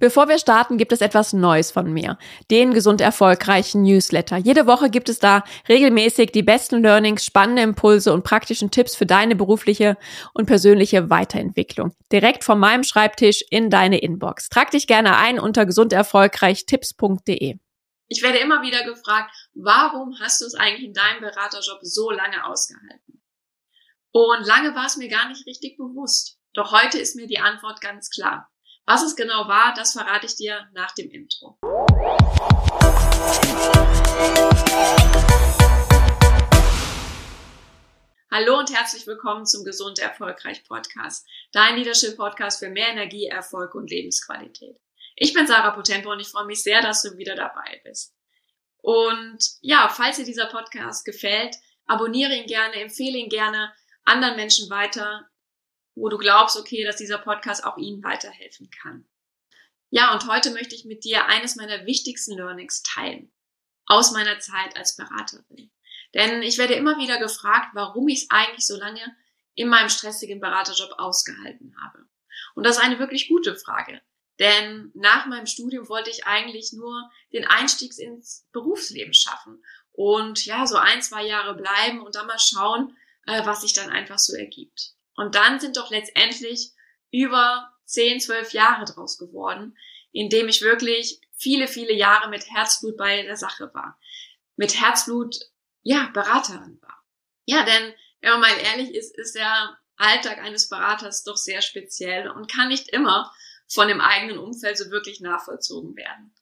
Bevor wir starten, gibt es etwas Neues von mir. Den gesund erfolgreichen Newsletter. Jede Woche gibt es da regelmäßig die besten Learnings, spannende Impulse und praktischen Tipps für deine berufliche und persönliche Weiterentwicklung. Direkt von meinem Schreibtisch in deine Inbox. Trag dich gerne ein unter gesunderfolgreichtipps.de. Ich werde immer wieder gefragt, warum hast du es eigentlich in deinem Beraterjob so lange ausgehalten? Und lange war es mir gar nicht richtig bewusst. Doch heute ist mir die Antwort ganz klar. Was es genau war, das verrate ich dir nach dem Intro. Hallo und herzlich willkommen zum Gesund Erfolgreich Podcast, dein Leadership Podcast für mehr Energie, Erfolg und Lebensqualität. Ich bin Sarah Potempo und ich freue mich sehr, dass du wieder dabei bist. Und ja, falls dir dieser Podcast gefällt, abonniere ihn gerne, empfehle ihn gerne anderen Menschen weiter, wo du glaubst, okay, dass dieser Podcast auch ihnen weiterhelfen kann. Ja, und heute möchte ich mit dir eines meiner wichtigsten Learnings teilen. Aus meiner Zeit als Beraterin. Denn ich werde immer wieder gefragt, warum ich es eigentlich so lange in meinem stressigen Beraterjob ausgehalten habe. Und das ist eine wirklich gute Frage. Denn nach meinem Studium wollte ich eigentlich nur den Einstieg ins Berufsleben schaffen und ja, so ein, zwei Jahre bleiben und dann mal schauen, äh, was sich dann einfach so ergibt. Und dann sind doch letztendlich über 10, 12 Jahre draus geworden, in dem ich wirklich viele, viele Jahre mit Herzblut bei der Sache war. Mit Herzblut, ja, Beraterin war. Ja, denn wenn man mal ehrlich ist, ist der Alltag eines Beraters doch sehr speziell und kann nicht immer von dem eigenen Umfeld so wirklich nachvollzogen werden.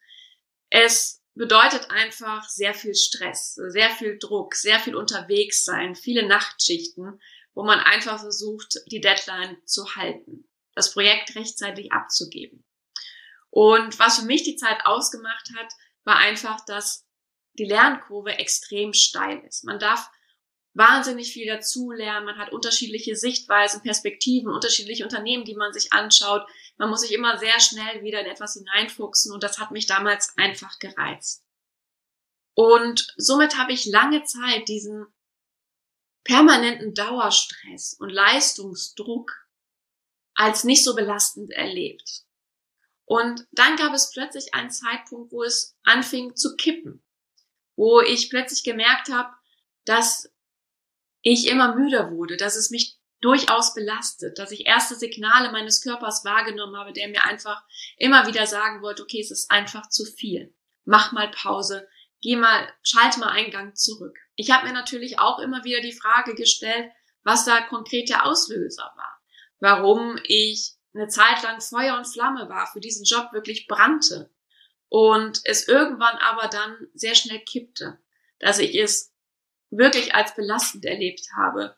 Es bedeutet einfach sehr viel Stress, sehr viel Druck, sehr viel unterwegs sein, viele Nachtschichten, wo man einfach versucht, die Deadline zu halten, das Projekt rechtzeitig abzugeben. Und was für mich die Zeit ausgemacht hat, war einfach, dass die Lernkurve extrem steil ist. Man darf wahnsinnig viel dazulernen, man hat unterschiedliche Sichtweisen, Perspektiven, unterschiedliche Unternehmen, die man sich anschaut. Man muss sich immer sehr schnell wieder in etwas hineinfuchsen und das hat mich damals einfach gereizt. Und somit habe ich lange Zeit diesen permanenten Dauerstress und Leistungsdruck als nicht so belastend erlebt. Und dann gab es plötzlich einen Zeitpunkt, wo es anfing zu kippen, wo ich plötzlich gemerkt habe, dass ich immer müder wurde, dass es mich durchaus belastet, dass ich erste Signale meines Körpers wahrgenommen habe, der mir einfach immer wieder sagen wollte, okay, es ist einfach zu viel. Mach mal Pause, geh mal, schalte mal einen Gang zurück. Ich habe mir natürlich auch immer wieder die Frage gestellt, was da konkret der Auslöser war. Warum ich eine Zeit lang Feuer und Flamme war, für diesen Job wirklich brannte und es irgendwann aber dann sehr schnell kippte, dass ich es wirklich als belastend erlebt habe,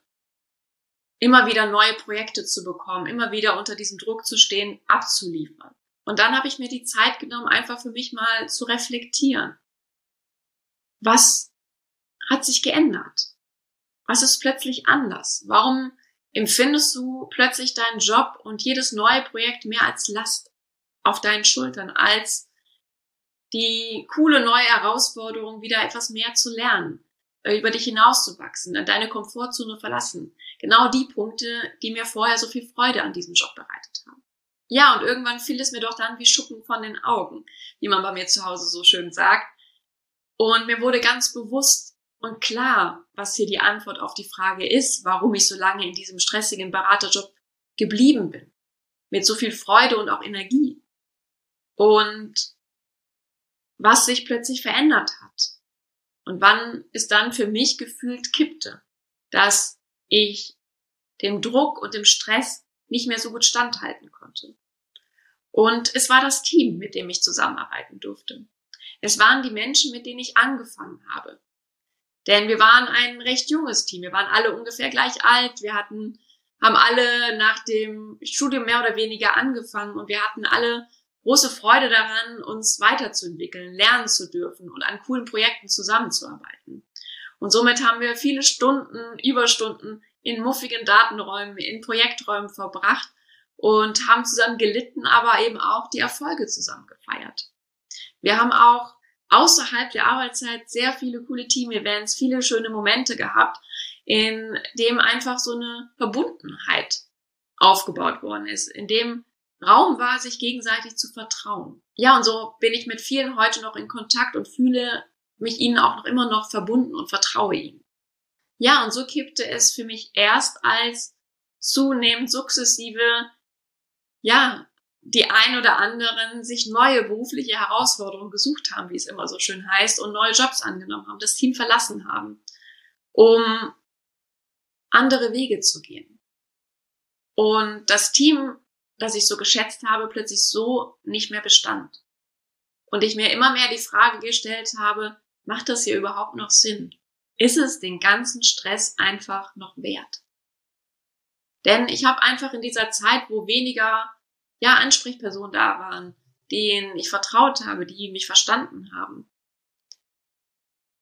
immer wieder neue Projekte zu bekommen, immer wieder unter diesem Druck zu stehen, abzuliefern. Und dann habe ich mir die Zeit genommen, einfach für mich mal zu reflektieren. Was hat sich geändert? Was ist plötzlich anders? Warum empfindest du plötzlich deinen Job und jedes neue Projekt mehr als Last auf deinen Schultern, als die coole neue Herausforderung, wieder etwas mehr zu lernen, äh, über dich hinauszuwachsen, deine Komfortzone verlassen. Genau die Punkte, die mir vorher so viel Freude an diesem Job bereitet haben. Ja, und irgendwann fiel es mir doch dann wie Schuppen von den Augen, wie man bei mir zu Hause so schön sagt. Und mir wurde ganz bewusst, und klar, was hier die Antwort auf die Frage ist, warum ich so lange in diesem stressigen Beraterjob geblieben bin. Mit so viel Freude und auch Energie. Und was sich plötzlich verändert hat. Und wann es dann für mich gefühlt kippte, dass ich dem Druck und dem Stress nicht mehr so gut standhalten konnte. Und es war das Team, mit dem ich zusammenarbeiten durfte. Es waren die Menschen, mit denen ich angefangen habe. Denn wir waren ein recht junges Team. Wir waren alle ungefähr gleich alt. Wir hatten, haben alle nach dem Studium mehr oder weniger angefangen und wir hatten alle große Freude daran, uns weiterzuentwickeln, lernen zu dürfen und an coolen Projekten zusammenzuarbeiten. Und somit haben wir viele Stunden, Überstunden in muffigen Datenräumen, in Projekträumen verbracht und haben zusammen gelitten, aber eben auch die Erfolge zusammen gefeiert. Wir haben auch außerhalb der Arbeitszeit sehr viele coole Team-Events, viele schöne Momente gehabt, in dem einfach so eine Verbundenheit aufgebaut worden ist, in dem Raum war, sich gegenseitig zu vertrauen. Ja, und so bin ich mit vielen heute noch in Kontakt und fühle mich ihnen auch noch immer noch verbunden und vertraue ihnen. Ja, und so kippte es für mich erst als zunehmend sukzessive, ja, die ein oder anderen sich neue berufliche Herausforderungen gesucht haben, wie es immer so schön heißt, und neue Jobs angenommen haben, das Team verlassen haben, um andere Wege zu gehen. Und das Team, das ich so geschätzt habe, plötzlich so nicht mehr bestand. Und ich mir immer mehr die Frage gestellt habe, macht das hier überhaupt noch Sinn? Ist es den ganzen Stress einfach noch wert? Denn ich habe einfach in dieser Zeit, wo weniger ja, Ansprechpersonen da waren, denen ich vertraut habe, die mich verstanden haben,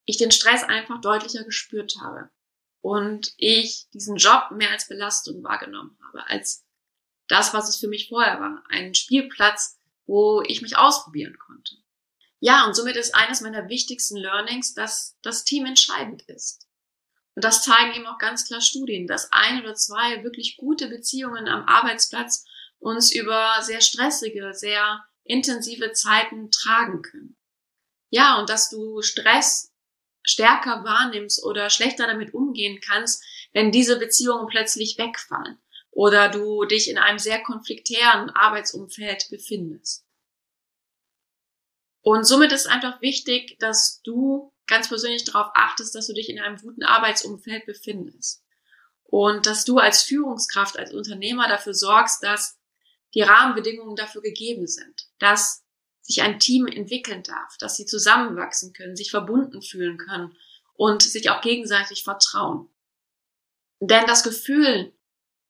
ich den Stress einfach deutlicher gespürt habe und ich diesen Job mehr als Belastung wahrgenommen habe, als das, was es für mich vorher war, ein Spielplatz, wo ich mich ausprobieren konnte. Ja, und somit ist eines meiner wichtigsten Learnings, dass das Team entscheidend ist. Und das zeigen eben auch ganz klar Studien, dass ein oder zwei wirklich gute Beziehungen am Arbeitsplatz uns über sehr stressige, sehr intensive Zeiten tragen können. Ja, und dass du Stress stärker wahrnimmst oder schlechter damit umgehen kannst, wenn diese Beziehungen plötzlich wegfallen oder du dich in einem sehr konfliktären Arbeitsumfeld befindest. Und somit ist einfach wichtig, dass du ganz persönlich darauf achtest, dass du dich in einem guten Arbeitsumfeld befindest. Und dass du als Führungskraft, als Unternehmer dafür sorgst, dass die Rahmenbedingungen dafür gegeben sind, dass sich ein Team entwickeln darf, dass sie zusammenwachsen können, sich verbunden fühlen können und sich auch gegenseitig vertrauen. Denn das Gefühl,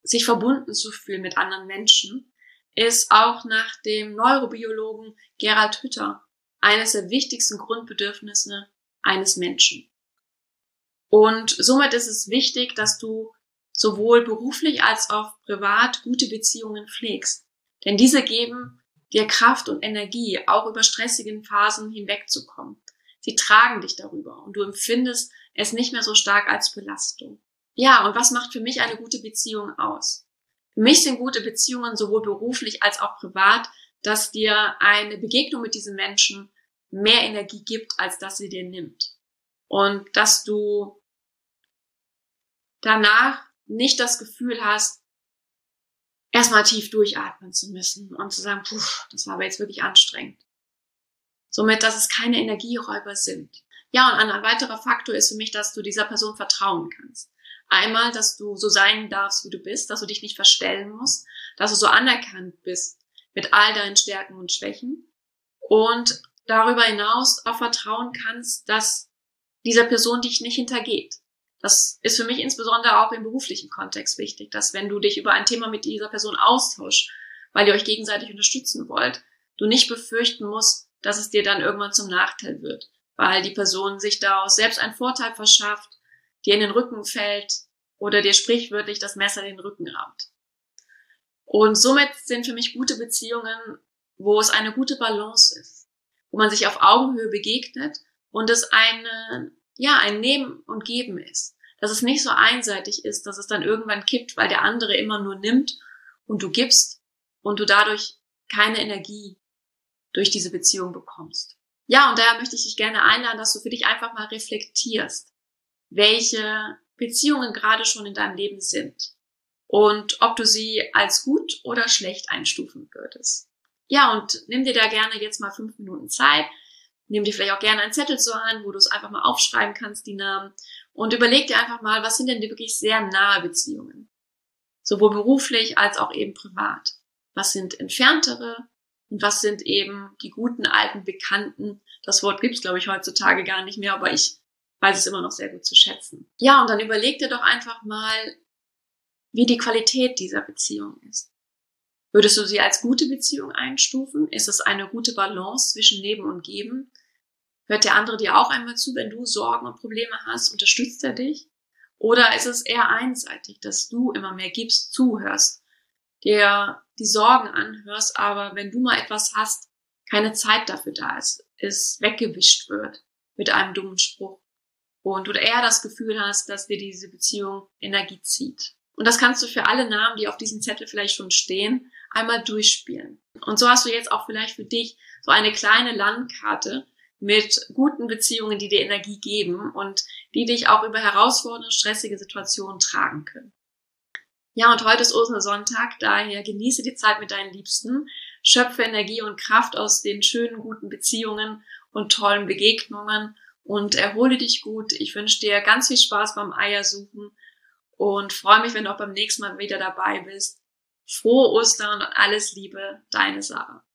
sich verbunden zu fühlen mit anderen Menschen, ist auch nach dem Neurobiologen Gerald Hütter eines der wichtigsten Grundbedürfnisse eines Menschen. Und somit ist es wichtig, dass du sowohl beruflich als auch privat gute Beziehungen pflegst. Denn diese geben dir Kraft und Energie, auch über stressigen Phasen hinwegzukommen. Sie tragen dich darüber und du empfindest es nicht mehr so stark als Belastung. Ja, und was macht für mich eine gute Beziehung aus? Für mich sind gute Beziehungen sowohl beruflich als auch privat, dass dir eine Begegnung mit diesen Menschen mehr Energie gibt, als dass sie dir nimmt. Und dass du danach nicht das Gefühl hast, erstmal tief durchatmen zu müssen und zu sagen, puh, das war aber jetzt wirklich anstrengend. Somit, dass es keine Energieräuber sind. Ja, und ein weiterer Faktor ist für mich, dass du dieser Person vertrauen kannst. Einmal, dass du so sein darfst, wie du bist, dass du dich nicht verstellen musst, dass du so anerkannt bist mit all deinen Stärken und Schwächen und darüber hinaus auch vertrauen kannst, dass dieser Person dich nicht hintergeht, das ist für mich insbesondere auch im beruflichen Kontext wichtig, dass wenn du dich über ein Thema mit dieser Person austauschst, weil ihr euch gegenseitig unterstützen wollt, du nicht befürchten musst, dass es dir dann irgendwann zum Nachteil wird, weil die Person sich daraus selbst einen Vorteil verschafft, dir in den Rücken fällt oder dir sprichwörtlich das Messer den Rücken rammt. Und somit sind für mich gute Beziehungen, wo es eine gute Balance ist, wo man sich auf Augenhöhe begegnet und es eine ja, ein Nehmen und Geben ist. Dass es nicht so einseitig ist, dass es dann irgendwann kippt, weil der andere immer nur nimmt und du gibst und du dadurch keine Energie durch diese Beziehung bekommst. Ja, und daher möchte ich dich gerne einladen, dass du für dich einfach mal reflektierst, welche Beziehungen gerade schon in deinem Leben sind und ob du sie als gut oder schlecht einstufen würdest. Ja, und nimm dir da gerne jetzt mal fünf Minuten Zeit, Nimm dir vielleicht auch gerne einen Zettel zur Hand, wo du es einfach mal aufschreiben kannst, die Namen. Und überleg dir einfach mal, was sind denn die wirklich sehr nahe Beziehungen? Sowohl beruflich als auch eben privat. Was sind entferntere und was sind eben die guten alten Bekannten? Das Wort gibt's, glaube ich, heutzutage gar nicht mehr, aber ich weiß es immer noch sehr gut zu schätzen. Ja, und dann überleg dir doch einfach mal, wie die Qualität dieser Beziehung ist. Würdest du sie als gute Beziehung einstufen? Ist es eine gute Balance zwischen Leben und Geben? Hört der andere dir auch einmal zu, wenn du Sorgen und Probleme hast? Unterstützt er dich? Oder ist es eher einseitig, dass du immer mehr gibst, zuhörst, dir die Sorgen anhörst, aber wenn du mal etwas hast, keine Zeit dafür da ist, es weggewischt wird mit einem dummen Spruch und du eher das Gefühl hast, dass dir diese Beziehung Energie zieht. Und das kannst du für alle Namen, die auf diesem Zettel vielleicht schon stehen, einmal durchspielen. Und so hast du jetzt auch vielleicht für dich so eine kleine Landkarte mit guten Beziehungen, die dir Energie geben und die dich auch über herausfordernde, stressige Situationen tragen können. Ja, und heute ist Ostersonntag, daher genieße die Zeit mit deinen Liebsten, schöpfe Energie und Kraft aus den schönen, guten Beziehungen und tollen Begegnungen und erhole dich gut. Ich wünsche dir ganz viel Spaß beim Eiersuchen und freue mich, wenn du auch beim nächsten Mal wieder dabei bist. Frohe Ostern und alles Liebe, deine Sarah.